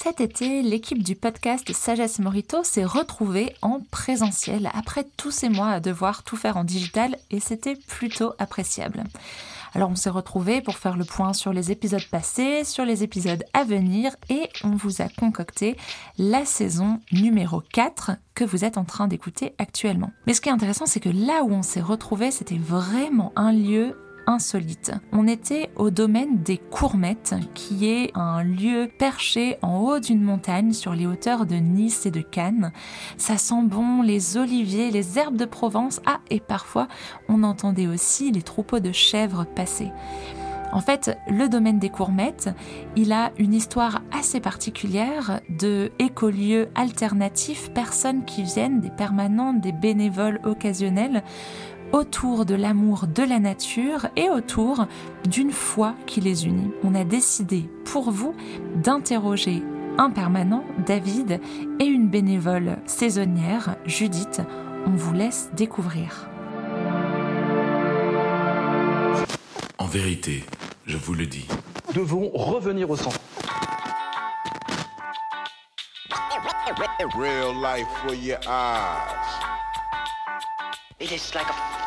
Cet été, l'équipe du podcast Sagesse Morito s'est retrouvée en présentiel après tous ces mois à devoir tout faire en digital et c'était plutôt appréciable. Alors on s'est retrouvés pour faire le point sur les épisodes passés, sur les épisodes à venir et on vous a concocté la saison numéro 4 que vous êtes en train d'écouter actuellement. Mais ce qui est intéressant, c'est que là où on s'est retrouvés, c'était vraiment un lieu insolite. On était au domaine des Courmettes, qui est un lieu perché en haut d'une montagne sur les hauteurs de Nice et de Cannes. Ça sent bon les oliviers, les herbes de Provence. Ah, et parfois, on entendait aussi les troupeaux de chèvres passer. En fait, le domaine des Courmettes, il a une histoire assez particulière de écolieux alternatifs, personnes qui viennent, des permanents, des bénévoles occasionnels, autour de l'amour de la nature et autour d'une foi qui les unit. On a décidé pour vous d'interroger un permanent, David, et une bénévole saisonnière, Judith. On vous laisse découvrir. En vérité, je vous le dis. Devons revenir au centre. Real life for your eyes. It is like a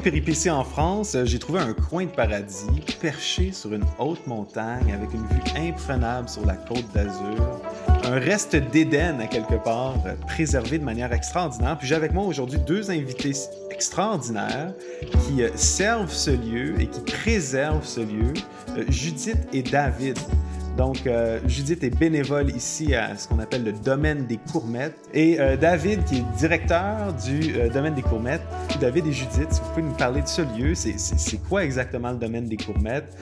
Péripéties en France, euh, j'ai trouvé un coin de paradis perché sur une haute montagne avec une vue imprenable sur la côte d'Azur. Un reste d'Éden à quelque part, euh, préservé de manière extraordinaire. Puis j'ai avec moi aujourd'hui deux invités extraordinaires qui euh, servent ce lieu et qui préservent ce lieu, Judith et David. Donc, euh, Judith est bénévole ici à ce qu'on appelle le domaine des Courmettes. Et euh, David, qui est directeur du euh, domaine des Courmettes. David et Judith, si vous pouvez nous parler de ce lieu, c'est quoi exactement le domaine des Courmettes?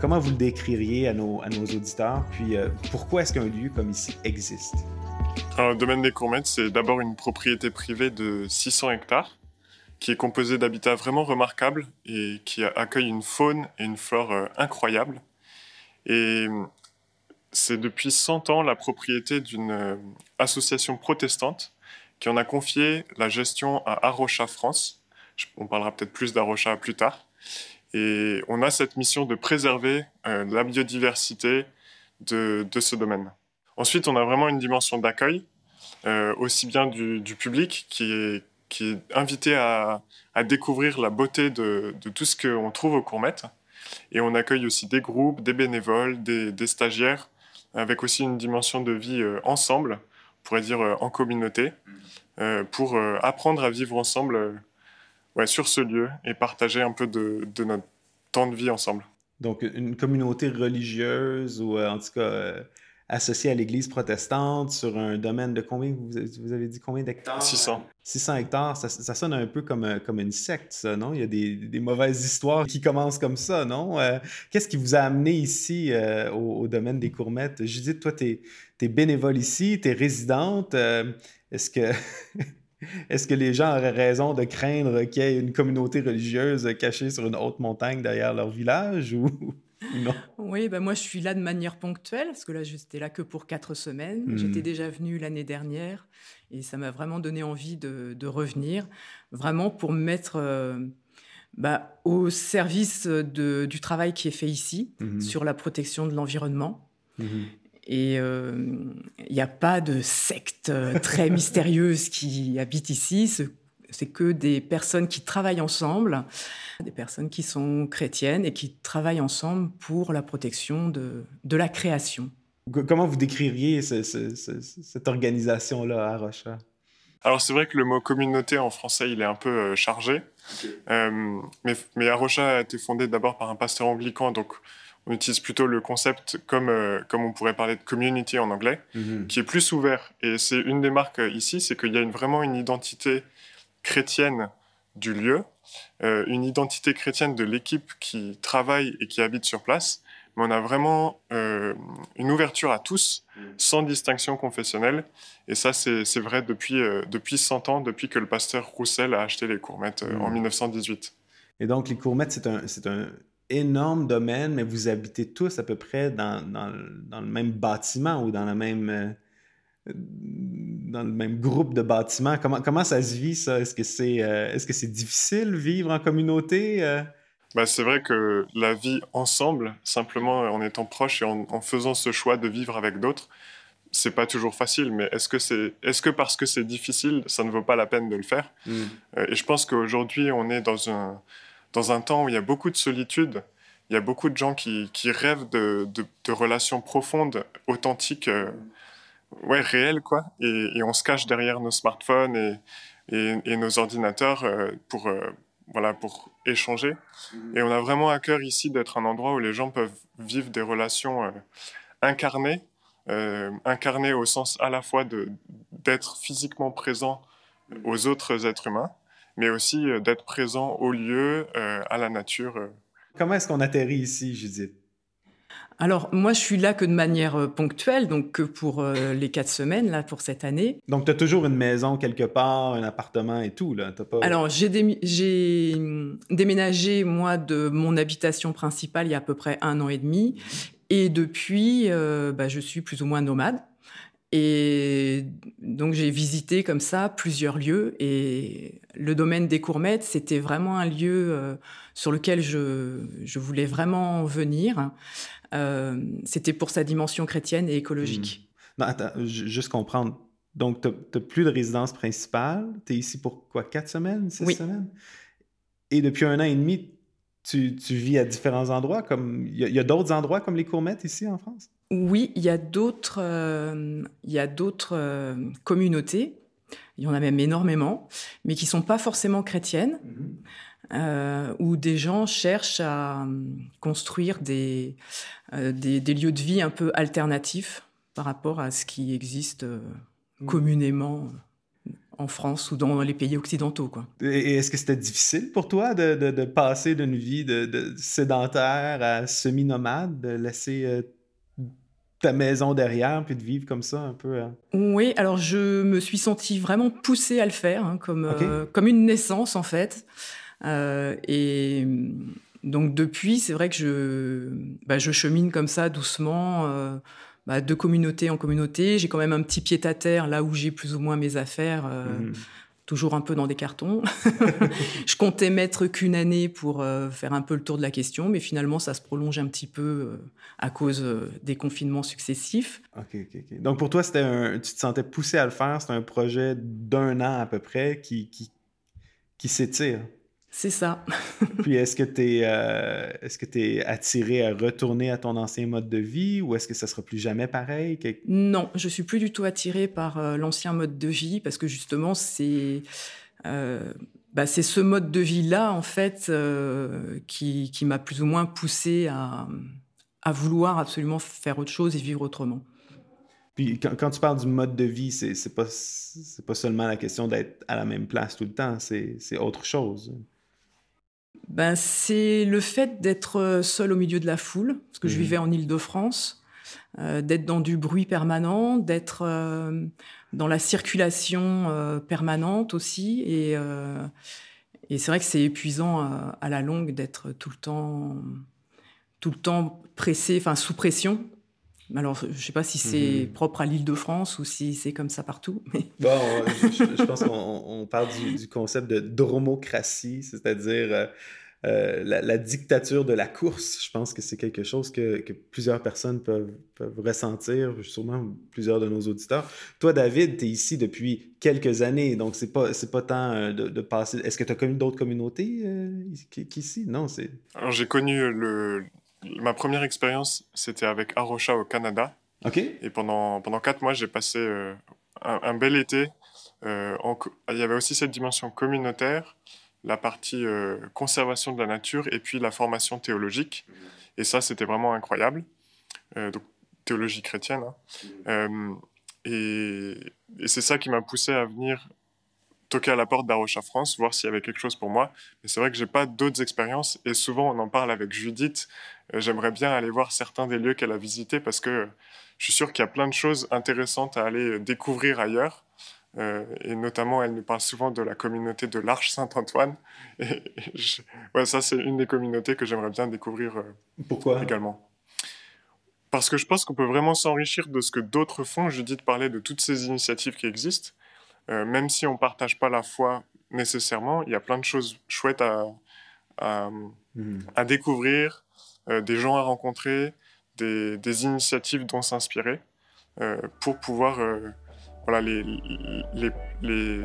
comment vous le décririez à nos, à nos auditeurs? Puis, pourquoi est-ce qu'un lieu comme ici existe? Alors, le domaine des Courmettes, c'est d'abord une propriété privée de 600 hectares qui est composée d'habitats vraiment remarquables et qui accueille une faune et une flore incroyables. Et c'est depuis 100 ans la propriété d'une euh, association protestante qui en a confié la gestion à Arocha France. On parlera peut-être plus d'Arocha plus tard. Et on a cette mission de préserver euh, la biodiversité de, ce domaine. Ensuite, on a vraiment une dimension d'accueil, euh, aussi bien du, public qui est, qui est invité à, découvrir la beauté de, tout ce qu'on trouve au Courmettes. Et on accueille aussi des groupes, des bénévoles, des stagiaires avec aussi une dimension de vie euh, ensemble, on pourrait dire euh, en communauté, euh, pour apprendre à vivre ensemble ouais, sur ce lieu et partager un peu de, de, notre temps de vie ensemble. Donc une communauté religieuse ou en tout cas associé à l'Église protestante sur un domaine de combien, vous, avez dit combien d'hectares? 600. 600 hectares, ça, sonne un peu comme, euh, comme une secte, ça, non? Il y a des, mauvaises histoires qui commencent comme ça, non? Euh, qu'est-ce qui vous a amené ici euh, au, domaine des courmettes? Judith, toi, tu es, bénévole ici, tu es résidente. Est-ce que... Est-ce que les gens auraient raison de craindre qu'il y ait une communauté religieuse cachée sur une haute montagne derrière leur village ou? non. Oui, ben moi je suis là de manière ponctuelle, parce que là j'étais là que pour quatre semaines. Hmm. J'étais déjà venue l'année dernière et ça m'a vraiment donné envie de, revenir, vraiment pour me mettre euh, bah, au service de, du travail qui est fait ici hmm. sur la protection de l'environnement. Hmm. Et euh, il n'y a pas de secte euh, très mystérieuse qui habite ici. C'est que des personnes qui travaillent ensemble des personnes qui sont chrétiennes et qui travaillent ensemble pour la protection de, de la création. Comment vous décririez cette organisation-là à Rocha? Alors c'est vrai que le mot communauté en français il est un peu euh, chargé, euh, mais, mais Arocha a été fondé d'abord par un pasteur anglican, donc on utilise plutôt le concept comme, euh, comme on pourrait parler de community en anglais, mhm. qui est plus ouvert. Et c'est une des marques ici, c'est qu'il y a une, vraiment une identité chrétienne du lieu, euh, une identité chrétienne de l'équipe qui travaille et qui habite sur place, mais on a vraiment euh, une ouverture à tous, sans distinction confessionnelle. Et ça, c'est vrai depuis, euh, depuis 100 ans, depuis que le pasteur Roussel a acheté les Courmettes euh, en 1918. Et donc, les Courmettes, c'est un, un énorme domaine, mais vous habitez tous à peu près dans, dans, dans le même bâtiment ou dans la même dans le même groupe de bâtiments. Comment, comment ça se vit, ça? Est-ce que c'est est -ce c'est difficile vivre en communauté? Bah, c'est vrai que la vie ensemble, simplement en étant proche et en, faisant ce choix de vivre avec d'autres, c'est pas toujours facile, mais est-ce que, c'est, est-ce que parce que c'est difficile, ça ne vaut pas la peine de le faire? Mm. euh, Et je pense qu'aujourd'hui, on est dans un, dans un temps où il y a beaucoup de solitude, il y a beaucoup de gens qui, qui rêvent de, de, relations profondes, authentiques, euh, ouais, réelles, quoi. Et, et, on se cache derrière nos smartphones et, et, et nos ordinateurs euh, pour, voilà, pour échanger. Mhm. Et on a vraiment à cœur ici d'être un endroit où les gens peuvent vivre des relations euh, incarnées, euh, incarnées au sens à la fois d'être physiquement présent aux autres êtres humains, mais aussi euh, d'être présent au lieu, à la nature. Comment est-ce qu'on atterrit ici, Judith? Alors, moi, je suis là que de manière euh, ponctuelle, donc que pour euh, les quatre semaines, là, pour cette année. Donc, tu as toujours une maison quelque part, un appartement et tout, là? Pas... Alors, j'ai déménagé, moi, de mon habitation principale il y a à peu près un an et demi. Et depuis, euh, bah, je suis plus ou moins nomade. Et donc, j'ai visité comme ça plusieurs lieux. Et le domaine des Courmettes, c'était vraiment un lieu sur lequel je, je, voulais vraiment venir. Euh, c'était pour sa dimension chrétienne et écologique. Hmm. Non, attends, juste comprendre. Donc, tu n'as plus de résidence principale. Tu es ici pour quoi, quatre semaines, six semaines? Et depuis un an et demi, tu, tu vis à différents endroits? Comme Il y a, d'autres endroits comme les Courmettes ici en France? Oui, il y a d'autres euh, il y a d'autres euh, communautés. Il y en a même énormément, mais qui sont pas forcément chrétiennes. Mm-hmm. Euh, où des gens cherchent à construire des, des, lieux de vie un peu alternatifs par rapport à ce qui existe mmh. communément en France ou dans les pays occidentaux. Quoi. Et est-ce que c'était difficile pour toi de, de, passer d'une vie de, sédentaire à semi-nomade, de laisser ta maison derrière puis de vivre comme ça un peu? Oui, alors je me suis sentie vraiment poussée à le faire, hein, comme, comme une naissance en fait. Euh, et donc depuis, c'est vrai que je, bah, je chemine comme ça doucement. Euh, bah, de communauté en communauté. J'ai quand même un petit pied à terre là où j'ai plus ou moins mes affaires, euh, mmh. Toujours un peu dans des cartons. je comptais mettre qu'une année pour faire un peu le tour de la question, mais finalement ça se prolonge un petit peu à cause des confinements successifs. Ok, ok, Donc pour toi, c'était tu te sentais poussé à le faire, c'était un projet d'un an à peu près qui, qui, qui s'étire? C'est ça. Puis est-ce que tu es, euh, est-ce que es attiré à retourner à ton ancien mode de vie ou est-ce que ça sera plus jamais pareil? Non, je suis plus du tout attirée par euh, l'ancien mode de vie parce que justement, c'est euh, bah, c'est ce mode de vie-là, en fait, qui, qui m'a plus ou moins poussé à, à vouloir absolument faire autre chose et vivre autrement. Puis quand, quand, tu parles du mode de vie, c'est, c'est pas, c'est pas seulement la question d'être à la même place tout le temps, c'est, c'est autre chose ben, C'est le fait d'être euh, seul au milieu de la foule, parce que je mmh. vivais en Île-de-France, euh, d'être dans du bruit permanent, d'être euh, dans la circulation permanente aussi. Et, et c'est vrai que c'est épuisant à, la longue d'être tout le temps tout le temps pressé, enfin sous pression. Alors, je ne sais pas si c'est mmh. propre à l'Île-de-France ou si c'est comme ça partout. Mais... Bon, je, pense qu'on parle du, concept de dromocratie, c'est-à-dire euh, la, dictature de la course, je pense que c'est quelque chose que, plusieurs personnes peuvent, ressentir, sûrement plusieurs de nos auditeurs. Toi, David, tu es ici depuis quelques années, donc c'est pas, pas tant euh, de, passer. Est-ce que tu as connu d'autres communautés euh, qu'ici? Non, c'est. Alors, j'ai connu le. Ma première expérience, c'était avec Arosha au Canada. OK. Et pendant, pendant quatre mois, j'ai passé un, bel été. Il y avait aussi cette dimension communautaire la partie euh, conservation de la nature et puis la formation théologique. Mhm. Et ça, c'était vraiment incroyable. Euh, donc, théologie chrétienne. Hein. Mhm. Euh, et, c'est ça qui m'a poussé à venir toquer à la porte d'Arocha France, voir s'il y avait quelque chose pour moi. Mais c'est vrai que j'ai pas d'autres expériences et souvent on en parle avec Judith. Euh, j'aimerais bien aller voir certains des lieux qu'elle a visités parce que je suis sûr qu'il y a plein de choses intéressantes à aller découvrir ailleurs. Euh, et notamment, elle nous parle souvent de la communauté de l'Arche Saint-Antoine. Et, ouais, ça, c'est une des communautés que j'aimerais bien découvrir euh, Pourquoi? également. Parce que je pense qu'on peut vraiment s'enrichir de ce que d'autres font. Judith parlait de toutes ces initiatives qui existent. Euh, même si on ne partage pas la foi nécessairement, il y a plein de choses chouettes à, à, à découvrir, euh, des gens à rencontrer, des, des initiatives dont s'inspirer euh, pour pouvoir voilà, les, les, les,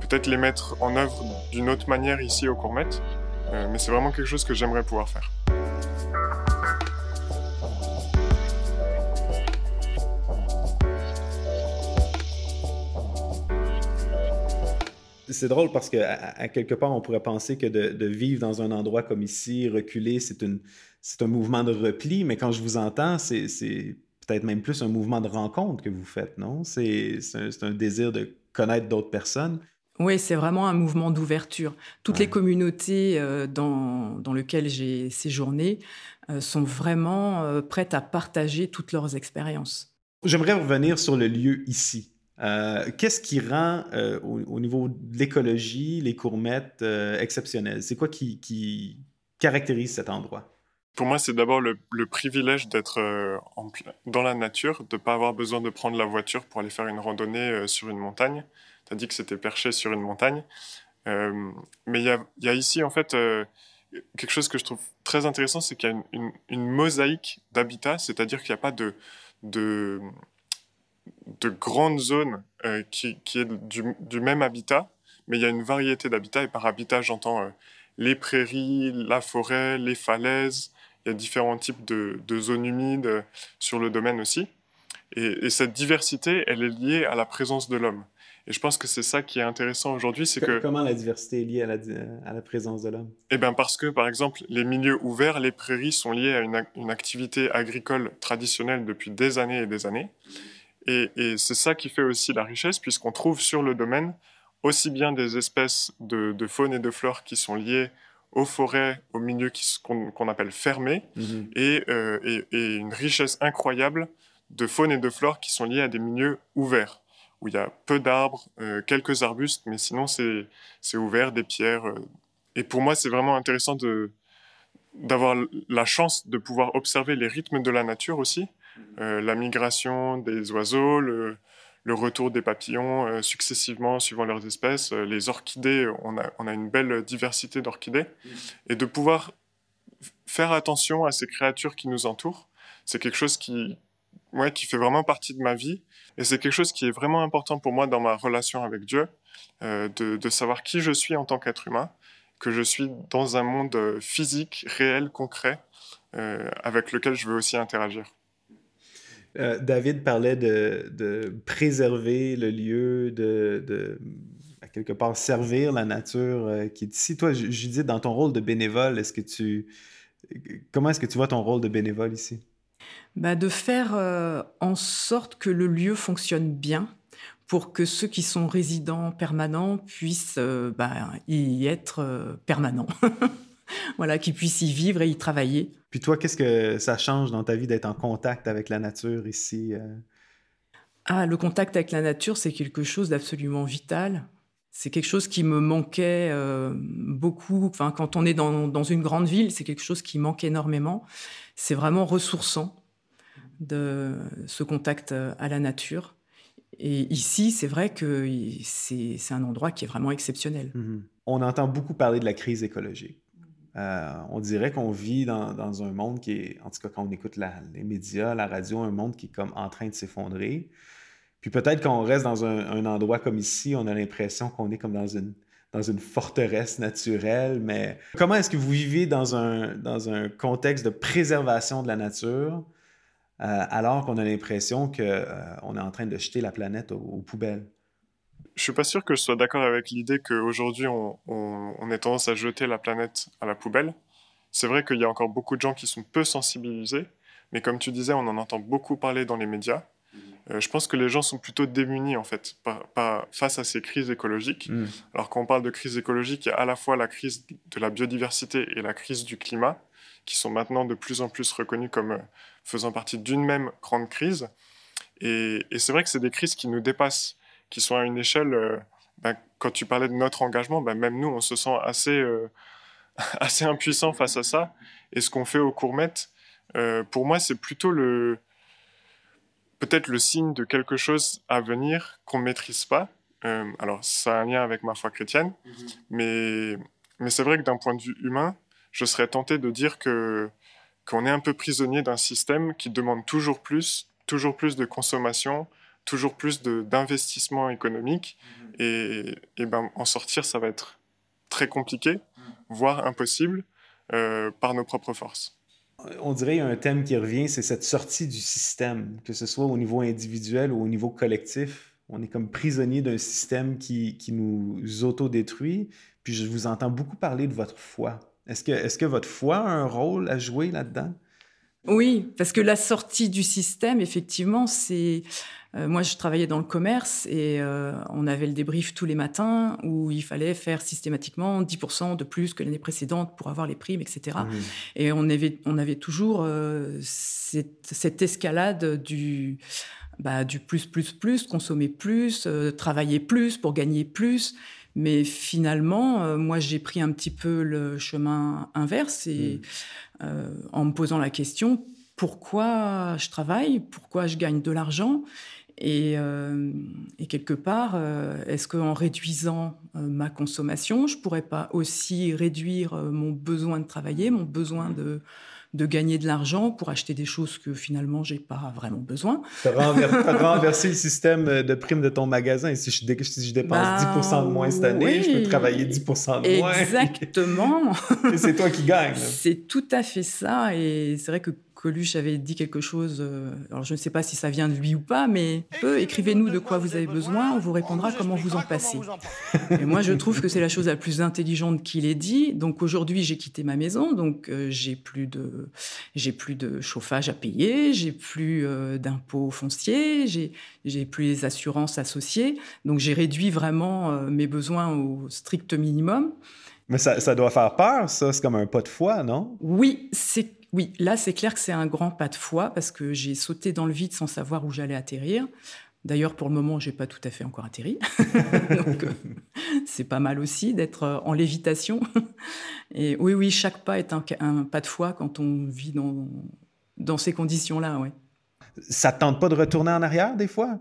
peut-être les mettre en œuvre d'une autre manière ici au Courmet. Euh, mais c'est vraiment quelque chose que j'aimerais pouvoir faire. C'est drôle parce que à, à quelque part, on pourrait penser que de, de vivre dans un endroit comme ici, reculer, c'est une c'est un mouvement de repli, mais quand je vous entends, c'est c'est peut-être même plus un mouvement de rencontre que vous faites, non? C'est c'est un, un désir de connaître d'autres personnes. Oui, c'est vraiment un mouvement d'ouverture. Toutes Ouais. les communautés euh, dans, dans lesquelles j'ai séjourné euh, sont vraiment euh, prêtes à partager toutes leurs expériences. J'aimerais revenir sur le lieu ici. Euh, Qu'est-ce qui rend, euh, au, au niveau de l'écologie, les courmettes euh, exceptionnels? C'est quoi qui, caractérise cet endroit? Pour moi, c'est d'abord le, privilège d'être dans la nature, de ne pas avoir besoin de prendre la voiture pour aller faire une randonnée sur une montagne. Tu as dit que c'était perché sur une montagne. Mais il y a, ici, en fait, quelque chose que je trouve très intéressant, c'est qu'il y a une, mosaïque d'habitats, c'est-à-dire qu'il n'y a pas de, de grandes zones euh, qui, qui est du, du même habitat, mais il y a une variété d'habitats, et par habitat, j'entends euh, les prairies, la forêt, les falaises, il y a différents types de, de zones humides euh, sur le domaine aussi. Et, et cette diversité, elle est liée à la présence de l'homme. Et je pense que c'est ça qui est intéressant aujourd'hui, c'est que, Comment la diversité est liée à la, à la présence de l'homme? eh ben parce que, par exemple, les milieux ouverts, les prairies sont liées à une, une activité agricole traditionnelle depuis des années et des années. Et, et c'est ça qui fait aussi la richesse, puisqu'on trouve sur le domaine aussi bien des espèces de, de faune et de flore qui sont liées aux forêts, aux milieux qu'on appelle fermés, Mhm. et, euh, et- et une richesse incroyable de faune et de flore qui sont liées à des milieux ouverts, où il y a peu d'arbres, euh, quelques arbustes, mais sinon c'est ouvert, des pierres. euh. Et pour moi, c'est vraiment intéressant d'avoir la chance de pouvoir observer les rythmes de la nature aussi, Euh, la migration des oiseaux, le, le retour des papillons euh, successivement suivant leurs espèces, euh, les orchidées, on a, on a une belle diversité d'orchidées, et de pouvoir faire attention à ces créatures qui nous entourent, c'est quelque chose qui, ouais, qui fait vraiment partie de ma vie, et c'est quelque chose qui est vraiment important pour moi dans ma relation avec Dieu, euh, de, de savoir qui je suis en tant qu'être humain, que je suis dans un monde physique, réel, concret, avec lequel je veux aussi interagir. Euh, David parlait de, préserver le lieu, de, à quelque part servir la nature euh, qui est ici. Toi, Ju- Judith, dans ton rôle de bénévole, est-ce que tu comment est-ce que tu vois ton rôle de bénévole ici? Bah, de faire euh, en sorte que le lieu fonctionne bien pour que ceux qui sont résidents permanents puissent bah, y être permanents. voilà, qu'ils puissent y vivre et y travailler. Puis toi, qu'est-ce que ça change dans ta vie d'être en contact avec la nature ici? euh? Ah, le contact avec la nature, c'est quelque chose d'absolument vital. C'est quelque chose qui me manquait euh, beaucoup. Enfin, quand on est dans, dans une grande ville, c'est quelque chose qui manque énormément. C'est vraiment ressourçant de ce contact euh, à la nature. Et ici, c'est vrai que c'est un endroit qui est vraiment exceptionnel. Mhm. On entend beaucoup parler de la crise écologique. Euh, on dirait qu'on vit dans, un monde qui est, en tout cas quand on écoute les médias, la radio, un monde qui est comme en train de s'effondrer. Puis peut-être quand on reste dans un, endroit comme ici, on a l'impression qu'on est comme dans une, forteresse naturelle. Mais comment est-ce que vous vivez dans un, contexte de préservation de la nature euh, alors qu'on a l'impression qu'on est en train de jeter la planète aux poubelles? Je suis pas sûr que je sois d'accord avec l'idée qu'aujourd'hui on, on, on ait tendance à jeter la planète à la poubelle. C'est vrai qu'il y a encore beaucoup de gens qui sont peu sensibilisés, mais comme tu disais, on en entend beaucoup parler dans les médias. Euh, je pense que les gens sont plutôt démunis en fait face à ces crises écologiques. Mm. Alors quand on parle de crise écologique, il y a à la fois la crise de la biodiversité et la crise du climat, qui sont maintenant de plus en plus reconnues comme euh, faisant partie d'une même grande crise. Et, c'est vrai que c'est des crises qui nous dépassent, qui sont à une échelle. Euh, ben, quand tu parlais de notre engagement, ben, même nous, on se sent assez, assez impuissant face à ça. Et ce qu'on fait au Courmet, pour moi, c'est plutôt le, peut-être le signe de quelque chose à venir qu'on ne maîtrise pas. Euh, alors, ça a un lien avec ma foi chrétienne, mhm. mais, mais c'est vrai que d'un point de vue humain, je serais tenté de dire que qu'on est un peu prisonnier d'un système qui demande toujours plus, toujours plus de consommation, toujours plus d'investissement économique, mhm. et, et, ben, en sortir, ça va être très compliqué, mhm. voire impossible, euh, par nos propres forces on dirait un thème qui revient, c'est cette sortie du système, que ce soit au niveau individuel ou au niveau collectif. On est comme prisonnier d'un système qui, qui nous autodétruit. Puis je vous entends beaucoup parler de votre foi. Est-ce que, est-ce que votre foi a un rôle à jouer là-dedans? Oui, parce que la sortie du système, effectivement, c'est euh, moi, je travaillais dans le commerce et euh, on avait le débrief tous les matins où il fallait faire systématiquement 10% de plus que l'année précédente pour avoir les primes, etc. Mmh. Et on avait, on avait toujours euh, cette, escalade du, bah, du plus, plus, plus, consommer plus, travailler plus pour gagner plus. Mais finalement, moi, j'ai pris un petit peu le chemin inverse et mmh. en me posant la question pourquoi je travaille, pourquoi je gagne de l'argent euh, et, quelque part, euh, est-ce qu'en réduisant euh, ma consommation, je pourrais pas aussi réduire mon besoin de travailler, mon besoin de, de gagner de l'argent pour acheter des choses que finalement j'ai pas vraiment besoin? Tu as, renversé le système de prime de ton magasin. Si je, si je dépense 10% ben de moins cette année, je peux travailler 10% de moins. Exactement. et c'est toi qui gagnes. C'est tout à fait ça. Et c'est vrai que Coluche avait dit quelque chose, euh, alors je ne sais pas si ça vient de lui ou pas, mais peu, écrivez-nous de quoi vous avez besoin, on vous répondra comment vous en passez. Et moi, je trouve que c'est la chose la plus intelligente qu'il ait dit. Donc aujourd'hui, j'ai quitté ma maison, donc euh, j'ai plus de j'ai plus de chauffage à payer, j'ai plus euh, d'impôts fonciers, j'ai j'ai plus les assurances associées, donc j'ai réduit vraiment mes besoins au strict minimum. Mais ça, ça doit faire peur, ça. C'est comme un pas de foi, non? Oui, c'est oui, là, c'est clair que c'est un grand pas de foi parce que j'ai sauté dans le vide sans savoir où j'allais atterrir. D'ailleurs, pour le moment, j'ai pas tout à fait encore atterri. Donc, euh, c'est pas mal aussi d'être euh, en lévitation. Et oui, oui, chaque pas est un, pas de foi quand on vit dans, dans ces conditions-là, ouais. Ça tente pas de retourner en arrière des fois?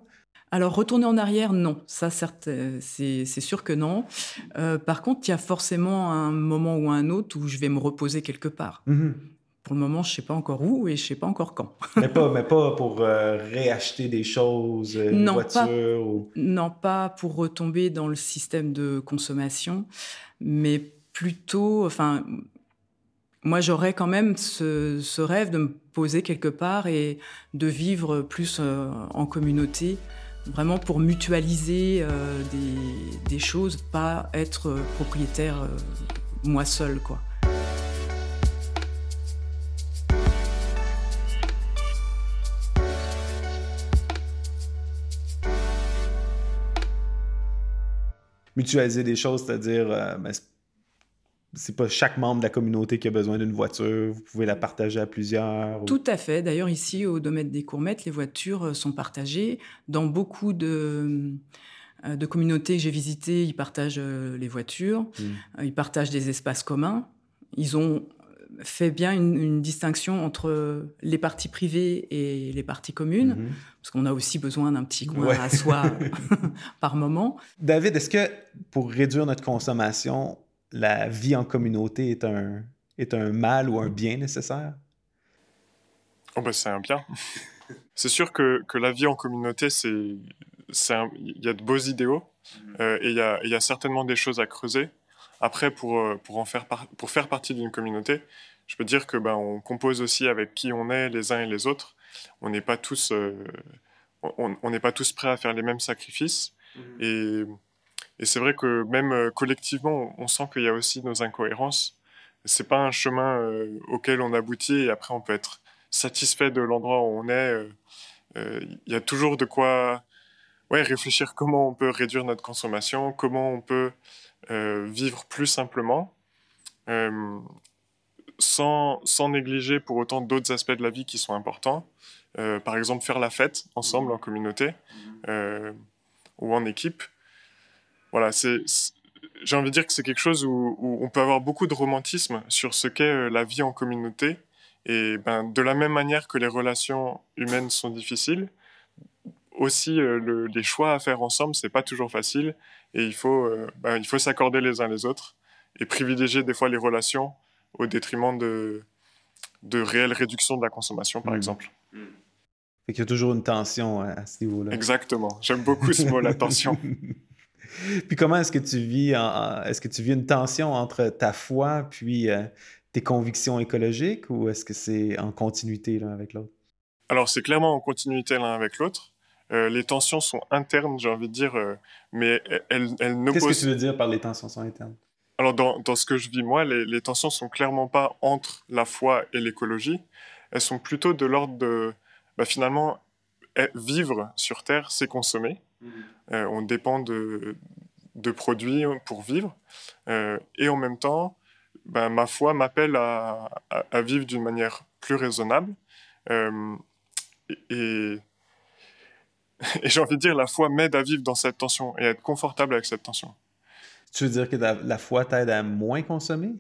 Alors, retourner en arrière, non. Ça, certes, euh, c'est sûr que non. par contre, il y a forcément un moment ou un autre où je vais me reposer quelque part. Mm-hmm. Pour le moment, je ne sais pas encore où et je ne sais pas encore quand. mais, pas, mais pas pour euh, réacheter des choses, euh, une non, voiture pas, Non, pas pour retomber dans le système de consommation, mais plutôt, enfin, moi j'aurais quand même ce, rêve de me poser quelque part et de vivre plus euh, en communauté, vraiment pour mutualiser des, des, choses, pas être propriétaire moi seul, quoi. Mutualiser des choses, c'est-à-dire, euh, ben, c'est pas chaque membre de la communauté qui a besoin d'une voiture, vous pouvez la partager à plusieurs. Tout à fait. D'ailleurs, ici, au domaine des Courmettes, les voitures euh, sont partagées. Dans beaucoup de, euh, de communautés que j'ai visitées, ils partagent les voitures, mmh. ils partagent des espaces communs. Ils ont fait bien une, distinction entre les parties privées et les parties communes, mhm. parce qu'on a aussi besoin d'un petit coin à soi par moment. David, est-ce que pour réduire notre consommation, la vie en communauté est un, est un mal ou un bien nécessaire? Oh ben c'est un bien. c'est sûr que, que, la vie en communauté, c'est, il y a de beaux idéaux euh, et il y a, y a certainement des choses à creuser. Après, pour, euh, pour, en faire, pour faire partie d'une communauté, je peux dire que ben, on compose aussi avec qui on est les uns et les autres. On n'est pas tous, euh, on n'est pas tous prêts à faire les mêmes sacrifices. Mhm. Et, et c'est vrai que même euh, collectivement, on sent qu'il y a aussi nos incohérences. C'est pas un chemin auquel on aboutit et après on peut être satisfait de l'endroit où on est il y a toujours de quoi ouais, réfléchir comment on peut réduire notre consommation, comment on peut vivre plus simplement, sans, négliger pour autant d'autres aspects de la vie qui sont importants. par exemple, faire la fête ensemble en communauté ou en équipe. Voilà, c'est j'ai envie de dire que c'est quelque chose où, on peut avoir beaucoup de romantisme sur ce qu'est euh, la vie en communauté. Et ben, de la même manière que les relations humaines sont difficiles, aussi euh, les choix à faire ensemble, c'est pas toujours facile. Et il faut, euh, ben, il faut s'accorder les uns les autres et privilégier des fois les relations au détriment de, de réelle réduction de la consommation, par mmh. exemple. Mmh. Fait qu'il y a toujours une tension à ce niveau-là. Exactement. J'aime beaucoup ce mot, la tension. puis comment est-ce que tu vis est-ce que tu vis une tension entre ta foi puis euh, tes convictions écologiques ou est-ce que c'est en continuité l'un avec l'autre? Alors c'est clairement en continuité l'un avec l'autre. Euh, les tensions sont internes, j'ai envie de dire, euh, mais elles, elles Qu'est-ce que tu veux dire par les tensions sont internes? Alors dans, dans, ce que je vis moi, les, les tensions sont clairement pas entre la foi et l'écologie. Elles sont plutôt de l'ordre de, bah, finalement, eh, vivre sur Terre, c'est consommer. Euh, on dépend de, de, produits pour vivre. Euh, et en même temps, ben, ma foi m'appelle à, à, vivre d'une manière plus raisonnable. Euh, et, et j'ai envie de dire, la foi m'aide à vivre dans cette tension et à être confortable avec cette tension. Tu veux dire que la, foi t'aide à moins consommer?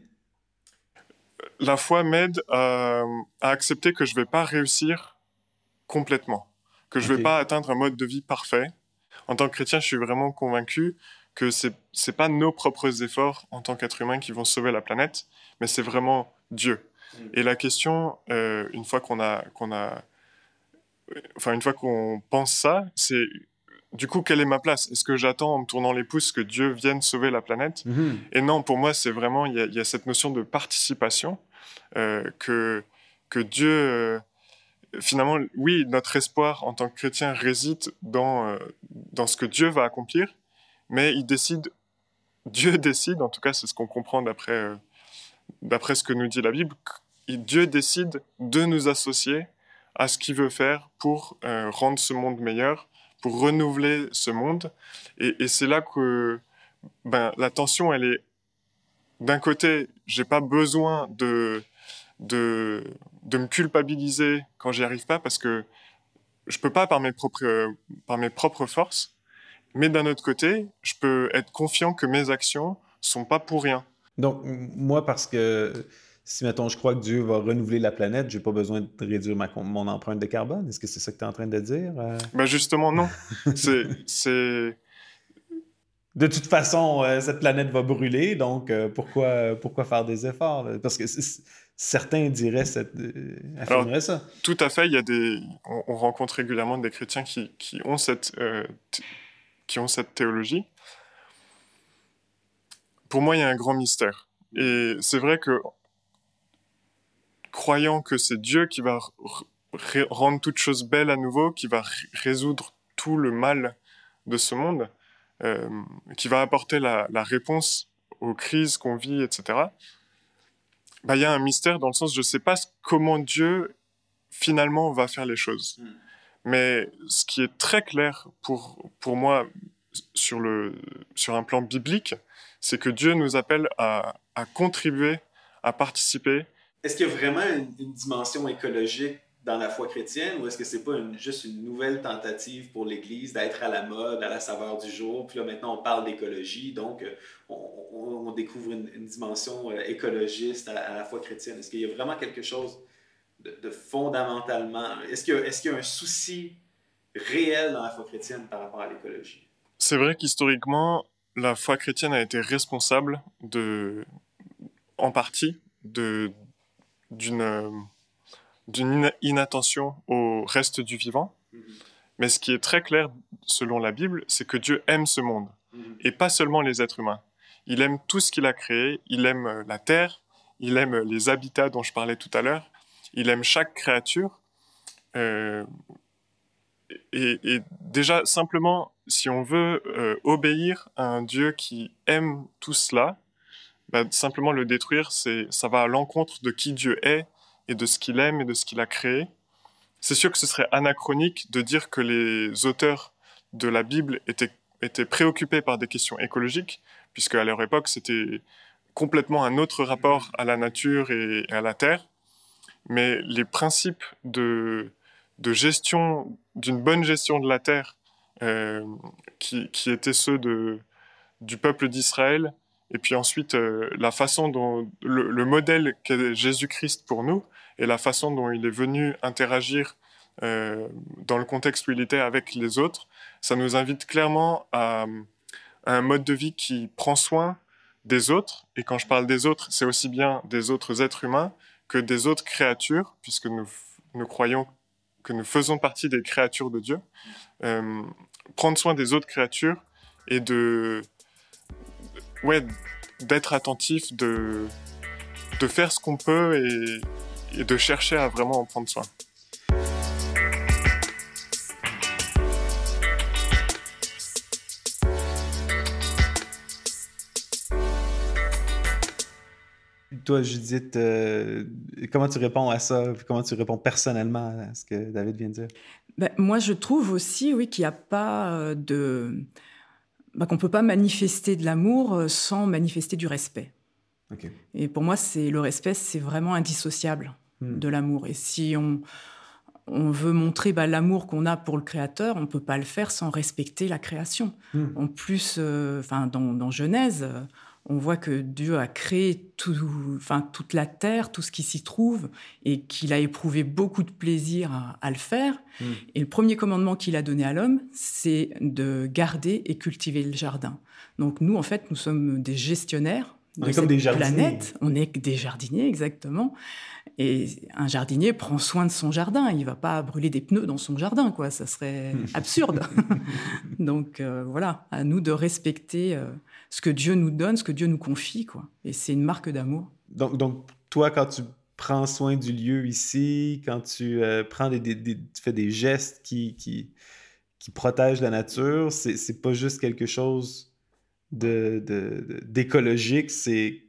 La foi m'aide à, à, accepter que je ne vais pas réussir complètement, que je ne vais pas atteindre un mode de vie parfait, en tant que chrétien, je suis vraiment convaincu que c'est n'est pas nos propres efforts en tant qu'être humain qui vont sauver la planète, mais c'est vraiment Dieu. Mm. Et la question, euh, une fois qu'on a qu'on a, enfin une fois qu'on pense ça, c'est du coup quelle est ma place? Est-ce que j'attends en me tournant les pouces que Dieu vienne sauver la planète? Mm-hmm. Et non, pour moi, c'est vraiment il y, a cette notion de participation euh, que que Dieu euh, finalement, oui, notre espoir en tant que chrétien réside dans, euh, dans ce que Dieu va accomplir, mais il décide, Dieu décide, en tout cas c'est ce qu'on comprend d'après d'après ce que nous dit la Bible, Dieu décide de nous associer à ce qu'il veut faire pour rendre ce monde meilleur, pour renouveler ce monde. Et, c'est là que ben, la tension, elle est d'un côté, j'ai pas besoin de de, de me culpabiliser quand j'y arrive pas parce que je peux pas par mes propres, par mes propres forces. Mais d'un autre côté, je peux être confiant que mes actions sont pas pour rien. Donc, moi, parce que si, mettons, je crois que Dieu va renouveler la planète, j'ai pas besoin de réduire ma, mon empreinte de carbone. Est-ce que c'est ça que tu es en train de dire? Euh? Ben justement, non. c'est. De toute façon, euh, cette planète va brûler, donc euh, pourquoi, pourquoi faire des efforts? Parce que certains diraient cette, euh, ça. Tout à fait. Il y a des, on, rencontre régulièrement des chrétiens qui, qui ont cette, qui ont cette théologie. Pour moi, il y a un grand mystère. Et c'est vrai que, croyant que c'est Dieu qui va rendre toute chose belle à nouveau, qui va résoudre tout le mal de ce monde, euh, qui va apporter la, la réponse aux crises qu'on vit, etc bah, y a un mystère dans le sens, je ne sais pas comment Dieu finalement va faire les choses. Hmm. Mais ce qui est très clair pour, pour moi sur, le, sur un plan biblique, c'est que Dieu nous appelle à, à contribuer, à participer. Est-ce qu'il y a vraiment une, dimension écologique dans la foi chrétienne ou est-ce que c'est pas juste une nouvelle tentative pour l'Église d'être à la mode, à la saveur du jour? Puis là, maintenant, on parle d'écologie, donc euh, on, découvre une, dimension euh, écologiste à, la foi chrétienne. Est-ce qu'il y a vraiment quelque chose de, fondamentalement... Est-ce qu'il y, y a un souci réel dans la foi chrétienne par rapport à l'écologie? C'est vrai qu'historiquement, la foi chrétienne a été responsable de, en partie de, d'une d'une inattention au reste du vivant. Mm-hmm. Mais ce qui est très clair selon la Bible, c'est que Dieu aime ce monde, mm-hmm. et pas seulement les êtres humains. Il aime tout ce qu'il a créé, il aime euh, la terre, il aime les habitats dont je parlais tout à l'heure, il aime chaque créature. Euh, et, déjà, simplement, si on veut euh, obéir à un Dieu qui aime tout cela, bah, simplement le détruire, ça va à l'encontre de qui Dieu est et de ce qu'il aime et de ce qu'il a créé. c'est sûr que ce serait anachronique de dire que les auteurs de la Bible étaient, préoccupés par des questions écologiques, puisque à leur époque, c'était complètement un autre rapport à la nature et à la terre. Mais les principes de, gestion, d'une bonne gestion de la terre, euh, qui, étaient ceux du peuple d'Israël, et puis ensuite euh, la façon dont le, le modèle qu'est Jésus-Christ pour nous, et la façon dont il est venu interagir euh, dans le contexte où il était avec les autres, ça nous invite clairement à, un mode de vie qui prend soin des autres. Et quand je parle des autres, c'est aussi bien des autres êtres humains que des autres créatures, puisque nous, nous croyons que nous faisons partie des créatures de Dieu. Euh, prendre soin des autres créatures et de ouais d'être attentif de de faire ce qu'on peut et, et, de chercher à vraiment en prendre soin. Toi, Judith, euh, comment tu réponds à ça? Comment tu réponds personnellement à ce que David vient de dire? Ben, moi, je trouve aussi, oui, qu'il n'y a pas euh, de... Ben, qu'on ne peut pas manifester de l'amour euh, sans manifester du respect. Okay. Et pour moi, c'est le respect, c'est vraiment indissociable hmm. de l'amour. Et si on, on veut montrer bah, l'amour qu'on a pour le créateur, on ne peut pas le faire sans respecter la création. Hmm. En plus, euh, dans, dans Genèse, on voit que Dieu a créé tout, enfin, toute la terre, tout ce qui s'y trouve, et qu'il a éprouvé beaucoup de plaisir à, à le faire. Mm. Et le premier commandement qu'il a donné à l'homme, c'est de garder et cultiver le jardin. Donc nous, en fait, nous sommes des gestionnaires on est comme des planète. On est des jardiniers, exactement. Et un jardinier prend soin de son jardin. Il va pas brûler des pneus dans son jardin, quoi. Ça serait absurde. Donc euh, voilà, à nous de respecter euh, ce que Dieu nous donne, ce que Dieu nous confie, quoi. Et c'est une marque d'amour. Donc, donc, toi, quand tu prends soin du lieu ici, quand tu euh, prends des, des, des, tu fais des gestes qui, qui, qui protègent la nature, c'est pas juste quelque chose d'écologique, de, de, c'est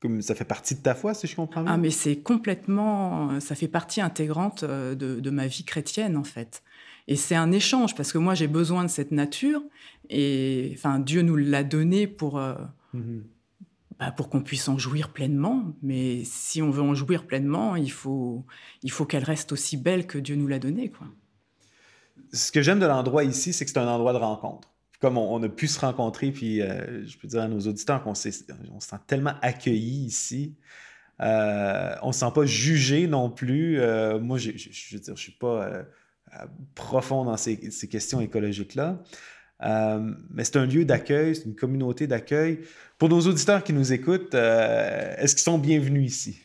comme ça fait partie de ta foi, si je comprends bien? Ah, mais c'est complètement, ça fait partie intégrante de, de, ma vie chrétienne en fait. Et c'est un échange parce que moi j'ai besoin de cette nature et enfin Dieu nous l'a donné pour euh, mm -hmm. bah, pour qu'on puisse en jouir pleinement. Mais si on veut en jouir pleinement, il faut il faut qu'elle reste aussi belle que Dieu nous l'a donnée quoi. Ce que j'aime de l'endroit ici, c'est que c'est un endroit de rencontre comme on, a pu se rencontrer, puis euh, je peux dire à nos auditeurs qu'on on se sent tellement accueillis ici. Euh, on ne se sent pas jugé non plus. Euh, moi, je, je, je suis pas profond dans ces, ces questions écologiques-là. Mais c'est un lieu d'accueil, c'est une communauté d'accueil. Pour nos auditeurs qui nous écoutent, est-ce qu'ils sont bienvenus ici?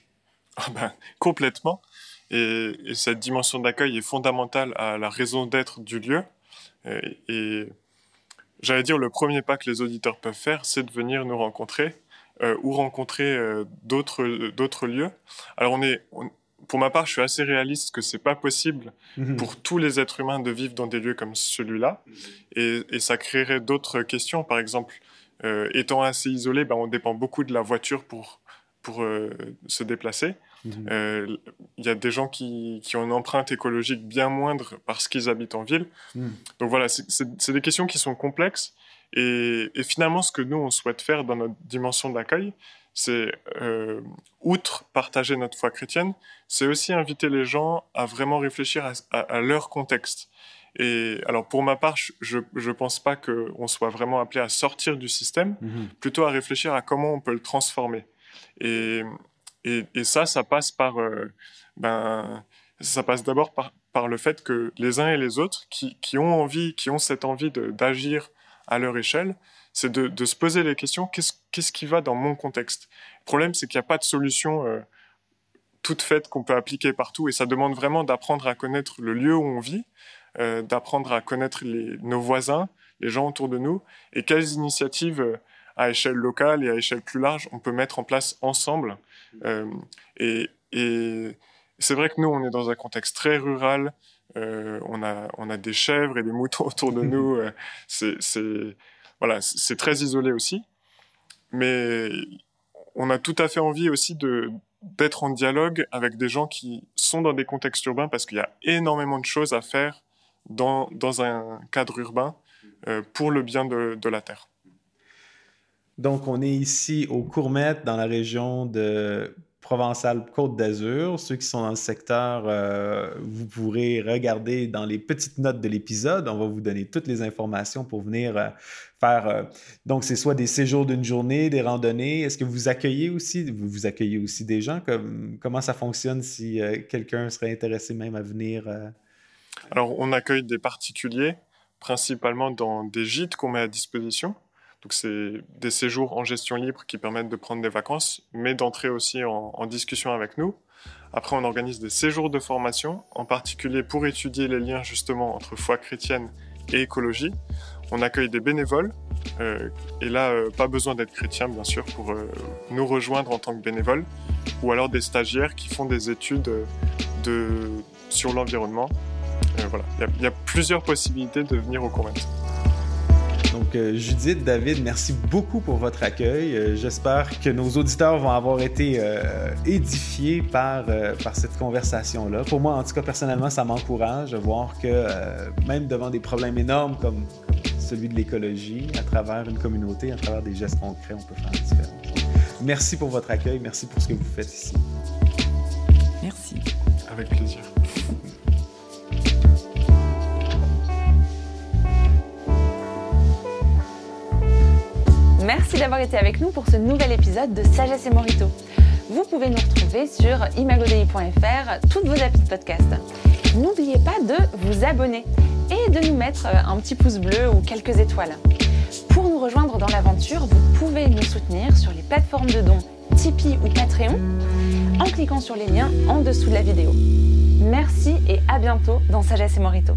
Ah ben, complètement. Et, et cette dimension d'accueil est fondamentale à la raison d'être du lieu. Et j'allais dire, le premier pas que les auditeurs peuvent faire, c'est de venir nous rencontrer euh, ou rencontrer euh, d'autres d'autres lieux. Alors on est, on, pour ma part, je suis assez réaliste que c'est pas possible mmh. pour tous les êtres humains de vivre dans des lieux comme celui-là, et, et, ça créerait d'autres questions. Par exemple, euh, étant assez isolé, ben, on dépend beaucoup de la voiture pour pour se déplacer. Il mmh. euh, y a des gens qui, qui, ont une empreinte écologique bien moindre parce qu'ils habitent en ville. Mmh. Donc voilà, c'est des questions qui sont complexes. Et, et, finalement, ce que nous, on souhaite faire dans notre dimension d'accueil, c'est, euh, outre partager notre foi chrétienne, c'est aussi inviter les gens à vraiment réfléchir à, à, à, leur contexte. Et alors, pour ma part, je ne pense pas qu'on soit vraiment appelé à sortir du système, mmh. plutôt à réfléchir à comment on peut le transformer. Et, et, ça, ça passe par, euh, ben, ça passe d'abord par, le fait que les uns et les autres qui, qui ont envie, qui ont cette envie d'agir à leur échelle, c'est de, se poser les questions qu'est-ce qu'est-ce qui va dans mon contexte? Le problème, c'est qu'il n'y a pas de solution euh, toute faite qu'on peut appliquer partout, et ça demande vraiment d'apprendre à connaître le lieu où on vit, euh, d'apprendre à connaître nos voisins, les gens autour de nous, et quelles initiatives à échelle locale et à échelle plus large on peut mettre en place ensemble. Euh, et, c'est vrai que nous, on est dans un contexte très rural. Euh, on, a, on a des chèvres et des moutons autour de nous. Euh, c'est voilà, c'est très isolé aussi. Mais on a tout à fait envie aussi de, d'être en dialogue avec des gens qui sont dans des contextes urbains parce qu'il y a énormément de choses à faire dans, dans un cadre urbain pour le bien de, la Terre. Donc, on est ici au Courmette, dans la région de Provençal-Côte d'Azur. Ceux qui sont dans le secteur, euh, vous pourrez regarder dans les petites notes de l'épisode. On va vous donner toutes les informations pour venir euh, faire. Euh, donc, c'est soit des séjours d'une journée, des randonnées. Est-ce que vous accueillez aussi, vous, vous accueillez aussi des gens? Comme, comment ça fonctionne si quelqu'un serait intéressé même à venir? Alors, on accueille des particuliers, principalement dans des gîtes qu'on met à disposition. Donc c'est des séjours en gestion libre qui permettent de prendre des vacances, mais d'entrer aussi en, discussion avec nous. Après, on organise des séjours de formation, en particulier pour étudier les liens justement entre foi chrétienne et écologie. On accueille des bénévoles, euh, et là, euh, pas besoin d'être chrétien bien sûr pour euh, nous rejoindre en tant que bénévole, ou alors des stagiaires qui font des études de, sur l'environnement. Voilà, il y, y, a plusieurs possibilités de venir au convent. Donc, euh, Judith, David, merci beaucoup pour votre accueil. Euh, J'espère que nos auditeurs vont avoir été euh, édifiés par, euh, par cette conversation-là. Pour moi, en tout cas, personnellement, ça m'encourage de voir que euh, même devant des problèmes énormes comme, celui de l'écologie, à travers une communauté, à travers des gestes concrets, on peut faire la différence. Merci pour votre accueil. Merci pour ce que vous faites ici. Merci. Avec plaisir. Merci d'avoir été avec nous pour ce nouvel épisode de Sagesse et Morito. Vous pouvez nous retrouver sur imagodei.fr, toutes vos applis de podcast. N'oubliez pas de vous abonner et de nous mettre un petit pouce bleu ou quelques étoiles. Pour nous rejoindre dans l'aventure, vous pouvez nous soutenir sur les plateformes de dons Tipeee ou Patreon en cliquant sur les liens en dessous de la vidéo. Merci et à bientôt dans Sagesse et Morito.